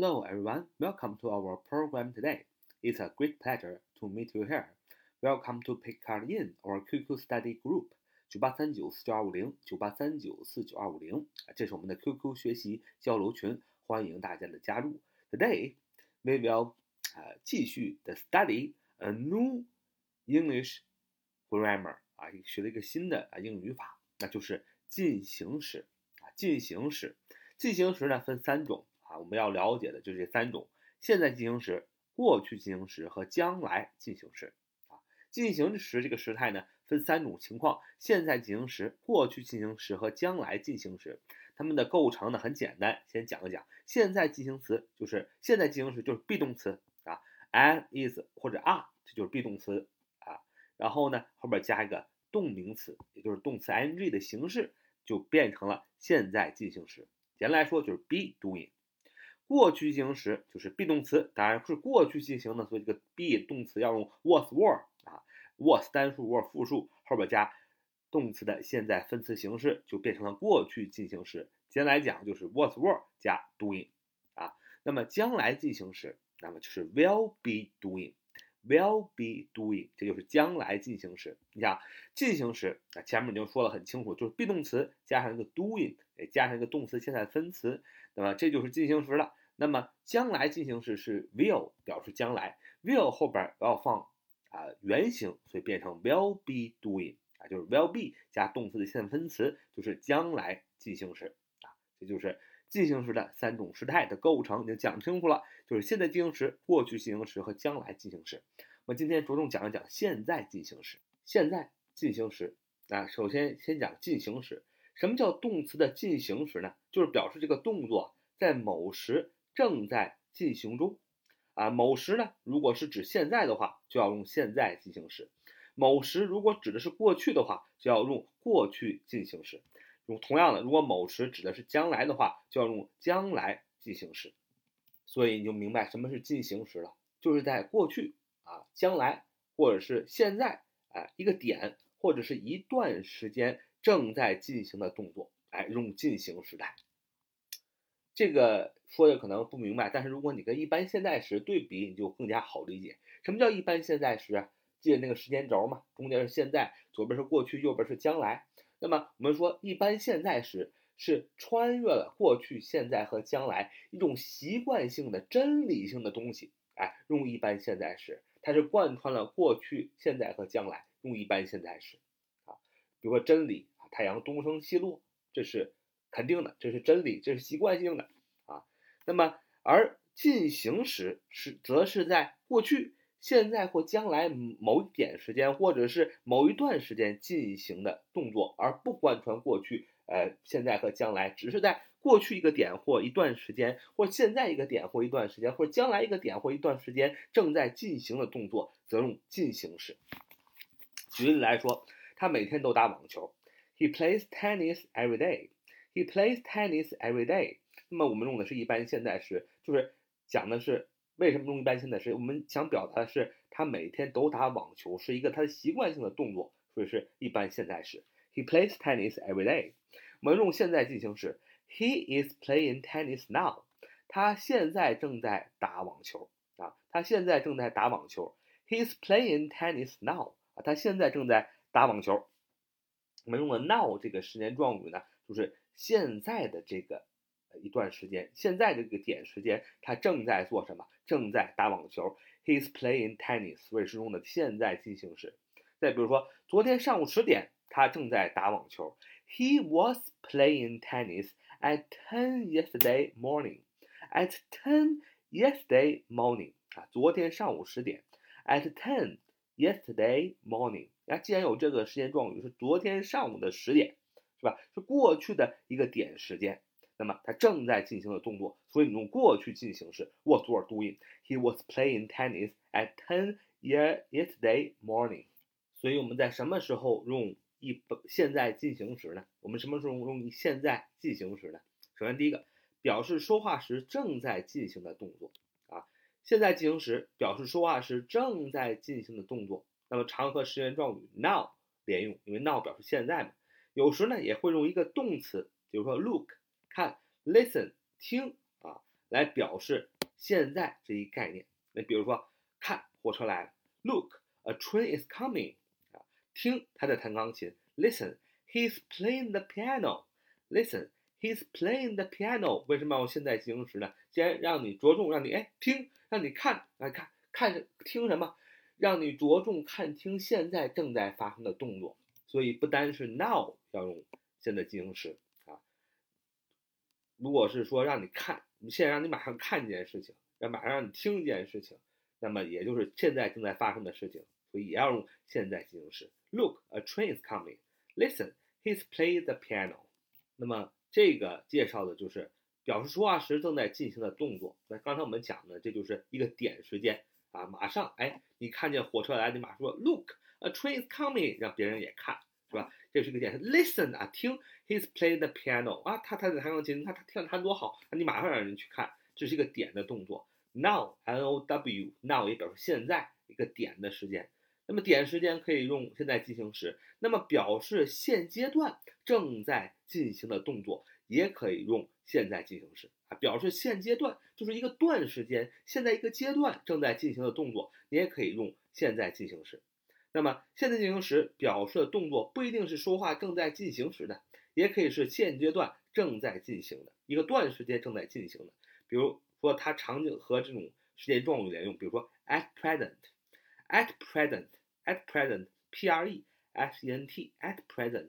Hello everyone, welcome to our program today. It's a great pleasure to meet you here. Welcome to Picard in our QQ study group 九八三九四九二五零九八三九四九二五零，这是我们的 QQ 学习交流群，欢迎大家的加入。Today we will 啊继续的 study a new English grammar 啊，学了一个新的啊英语语法，那就是进行时啊进行时，进行时呢分三种。 啊，我们要了解的就是这三种：现在进行时、过去进行时和将来进行时。啊，进行时这个时态呢，分三种情况：现在进行时、过去进行时和将来进行时。它们的构成呢很简单，先讲一讲。现在进行词就是现在进行时就是 be 动词啊，am、is 或者 are，这就是 be 动词啊。然后呢，后边加一个动名词，也就是动词 ing 的形式，就变成了现在进行时。简单来说就是 be doing。过去进行时就是 be 动词，当然是过去进行的，所以这个 be 动词要用 was were 啊，was 单数 were 复数，后边加动词的现在分词形式，就变成了过去进行时。简单来讲就是 was were 加 doing 啊。那么将来进行时，那么就是 will be doing，will be doing，这就是将来进行时。你想进行时啊，前面已经说了很清楚，就是 be 动词加上一个 doing，加上一个动词现在分词，那么这就是进行时了。那么将来进行时是 will 表示将来，will 后边要放啊原形，所以变成 will be doing 啊，就是 will be 加动词的现在分词，就是将来进行时啊，这就是进行时的三种时态的构成，已经讲清楚了，就是现在进行时、过去进行时和将来进行时。我今天着重讲一讲现在进行时。现在进行时啊，首先先讲进行时。什么叫动词的进行时呢？就是表示这个动作在某时。正在进行中，啊，某时呢，如果是指现在的话，就要用现在进行时；某时如果指的是过去的话，就要用过去进行时。用同样的，如果某时指的是将来的话，就要用将来进行时。所以你就明白什么是进行时了，就是在过去啊、将来或者是现在，哎，一个点或者是一段时间正在进行的动作，哎，用进行时态。这个说的可能不明白，但是如果你跟一般现在时对比，你就更加好理解。什么叫一般现在时啊？记得那个时间轴嘛，中间是现在，左边是过去，右边是将来。那么我们说一般现在时是穿越了过去、现在和将来一种习惯性的真理性的东西，哎，用一般现在时，它是贯穿了过去、现在和将来，用一般现在时啊。比如说真理，太阳东升西落，这是。肯定的，这是真理，这是习惯性的啊。那么，而进行时是则是在过去、现在或将来某一点时间，或者是某一段时间进行的动作，而不贯穿过去、呃现在和将来，只是在过去一个点或一段时间，或现在一个点或一段时间，或将来一个点或一段时间正在进行的动作，则用进行时。举例来说，他每天都打网球，He plays tennis every day。He plays tennis every day。那么我们用的是一般现在时，就是讲的是为什么用一般现在时？我们想表达的是他每天都打网球，是一个他的习惯性的动作，所以是一般现在时。He plays tennis every day。我们用现在进行时，He is playing tennis now。他现在正在打网球啊，他现在正在打网球。He is playing tennis now。啊，他现在正在打网球。我们用了 now 这个时间状语呢，就是现在的这个一段时间，现在这个点时间，他正在做什么？正在打网球。He's playing tennis，所以是用的现在进行时。再比如说，昨天上午十点，他正在打网球。He was playing tennis at ten yesterday morning. At ten yesterday morning，啊，昨天上午十点。At ten yesterday morning。那既然有这个时间状语是昨天上午的十点，是吧？是过去的一个点时间，那么他正在进行的动作，所以你用过去进行时 was were doing。He was playing tennis at ten year yesterday morning。所以我们在什么时候用一现在进行时呢？我们什么时候用现在进行时呢？首先第一个，表示说话时正在进行的动作啊，现在进行时表示说话时正在进行的动作。那么常和时间状语 now 连用，因为 now 表示现在嘛。有时呢也会用一个动词，比如说 look 看，listen 听啊来表示现在这一概念。那比如说，看火车来了，Look, a train is coming。啊，听他在弹钢琴，Listen, he's playing the piano。Listen, he's playing the piano。为什么要用现在进行时呢？先让你着重，让你哎听，让你看，来看看听什么，让你着重看听现在正在发生的动作。所以不单是 now 要用现在进行时啊，如果是说让你看，你现在让你马上看一件事情，要马上让你听一件事情，那么也就是现在正在发生的事情，所以也要用现在进行时。Look, a train is coming. Listen, he's playing the piano. 那么这个介绍的就是表示说话时正在进行的动作。那刚才我们讲的，这就是一个点时间啊，马上哎，你看见火车来，你马上说 Look。A train is coming，让别人也看，是吧？这是一个点。Listen 啊，听，He's playing the piano 啊，他他在弹钢琴，他他跳弹多好，你马上让人去看，这是一个点的动作。Now，N O W，Now 也表示现在一个点的时间。那么点时间可以用现在进行时，那么表示现阶段正在进行的动作也可以用现在进行时啊，表示现阶段就是一个段时间，现在一个阶段正在进行的动作，你也可以用现在进行时。那么现在进行时表示的动作不一定是说话正在进行时的，也可以是现阶段正在进行的一个段时间正在进行的。比如说它场景和这种时间状语连用，比如说 at present，at present，at present，p r e s e n t，at present，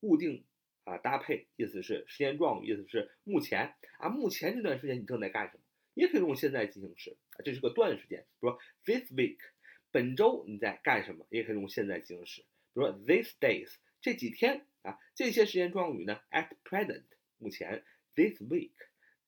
固定啊搭配，意思是时间状语，意思是目前啊，目前这段时间你正在干什么？也可以用现在进行时啊，这是个段时间，比如说 this week。本周你在干什么？也可以用现在进行时，比如说 these days 这几天啊，这些时间状语呢，at present 目前，this week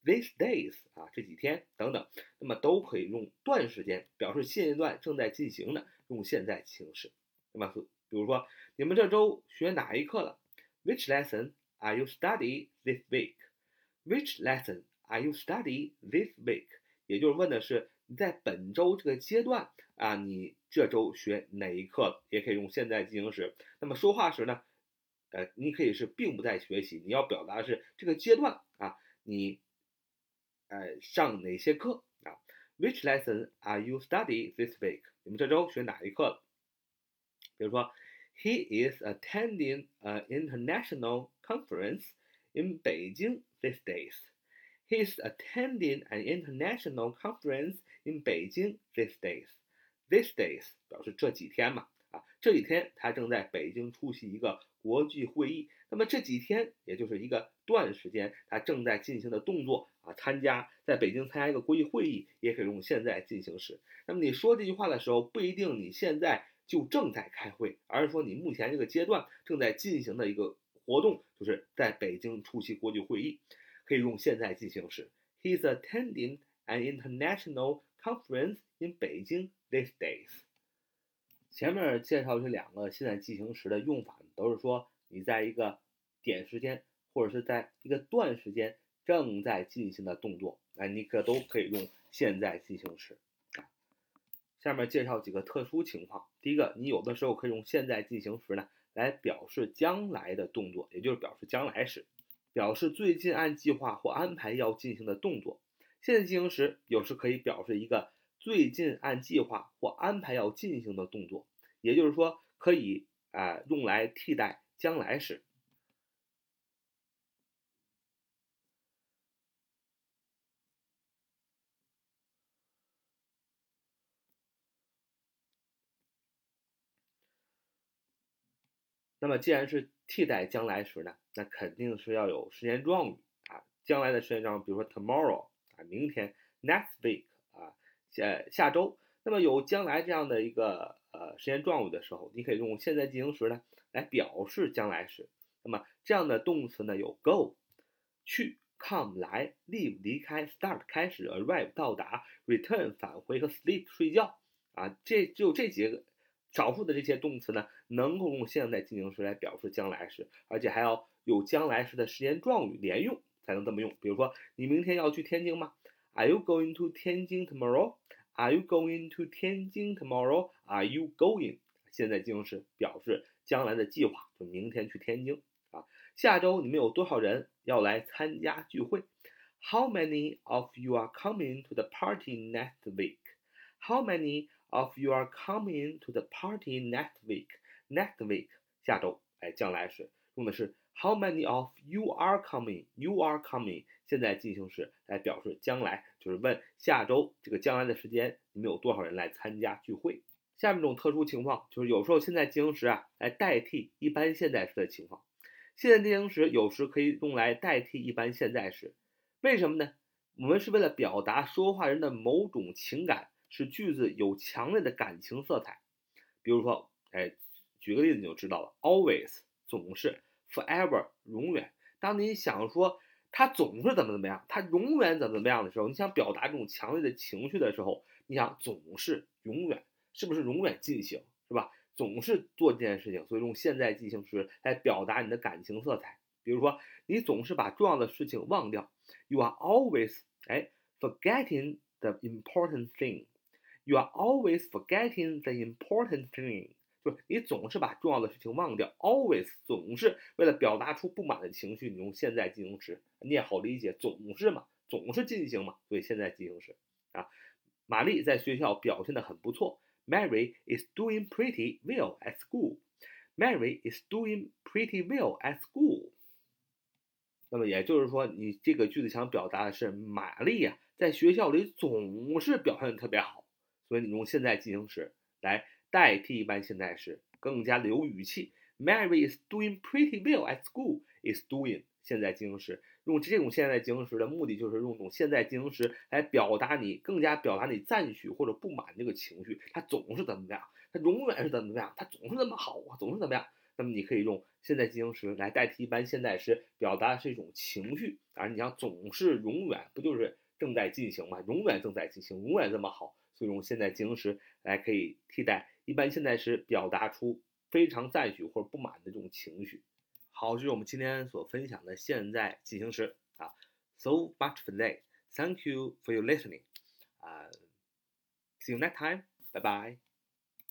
these days 啊这几天等等，那么都可以用段时间表示现阶段正在进行的，用现在进行时。那么比如说你们这周学哪一课了？Which lesson are you study this week？Which lesson are you study this week？也就是问的是。你在本周这个阶段啊，你这周学哪一课？也可以用现在进行时。那么说话时呢，呃，你可以是并不在学习，你要表达的是这个阶段啊，你呃上哪些课啊？Which lesson are you study this week？你们这周学哪一课？比如说，He is attending an international conference in Beijing these days. He is attending an international conference in Beijing these days. These days 表示这几天嘛，啊，这几天他正在北京出席一个国际会议。那么这几天也就是一个段时间，他正在进行的动作啊，参加在北京参加一个国际会议，也可以用现在进行时。那么你说这句话的时候，不一定你现在就正在开会，而是说你目前这个阶段正在进行的一个活动，就是在北京出席国际会议。可以用现在进行时。He's attending an international conference in Beijing these days。前面介绍这两个现在进行时的用法，都是说你在一个点时间或者是在一个段时间正在进行的动作，哎，你可都可以用现在进行时。下面介绍几个特殊情况。第一个，你有的时候可以用现在进行时呢来表示将来的动作，也就是表示将来时。表示最近按计划或安排要进行的动作。现在进行时有时可以表示一个最近按计划或安排要进行的动作，也就是说可以啊用来替代将来时。那么既然是替代将来时呢？那肯定是要有时间状语啊，将来的时间状语，比如说 tomorrow 啊，明天，next week 啊，下下周。那么有将来这样的一个呃时间状语的时候，你可以用现在进行时呢来表示将来时。那么这样的动词呢有 go 去，come 来，leave 离开，start 开始，arrive 到达，return 返回和 sleep 睡觉啊，这就这几个少数的这些动词呢，能够用现在进行时来表示将来时，而且还要。有将来时的时间状语连用才能这么用。比如说，你明天要去天津吗？Are you going to 天津 tomorrow? Are you going to 天津 tomorrow? Are you going? 现在进行时表示将来的计划，就明天去天津啊。下周你们有多少人要来参加聚会 How many of you are coming to the party next week? How many of you are coming to the party next week? Next week 下周，哎，将来时用的是 How many of you are coming? You are coming 现在进行时来表示将来，就是问下周这个将来的时间，你们有多少人来参加聚会？下面一种特殊情况就是有时候现在进行时啊来代替一般现在时的情况。现在进行时有时可以用来代替一般现在时，为什么呢？我们是为了表达说话人的某种情感，使句子有强烈的感情色彩。比如说，哎，举个例子你就知道了，always 总是，forever 永远。当你想说他总是怎么怎么样，他永远怎么怎么样的时候，你想表达这种强烈的情绪的时候，你想总是永远，是不是永远进行，是吧？总是做这件事情，所以用现在进行时来表达你的感情色彩。比如说，你总是把重要的事情忘掉，You are always 哎 forgetting the important thing。You are always forgetting the important thing。就是你总是把重要的事情忘掉，always 总是为了表达出不满的情绪，你用现在进行时，你也好理解，总是嘛，总是进行嘛，所以现在进行时啊。玛丽在学校表现的很不错。Mary is doing pretty well at school. Mary is doing pretty well at school. 那么也就是说，你这个句子想表达的是玛丽呀，在学校里总是表现的特别好，所以你用现在进行时来代替一般现在时，更加的有语气。Mary is doing pretty well at school. Is doing 现在进行时。用这种现在进行时的目的就是用种现在进行时来表达你更加表达你赞许或者不满这个情绪。他总是怎么怎么样？他永远是怎么怎么样？他总是那么好啊，总是怎么样？那么你可以用现在进行时来代替一般现在时，表达的是一种情绪。当然，你像总是永远不就是正在进行吗？永远正在进行，永远这么好，所以用现在进行时来可以替代一般现在时，表达出非常赞许或者不满的这种情绪。好，这是我们今天所分享的现在进行时啊。So much for today. Thank you for your listening. Uh, see you next time. Bye bye.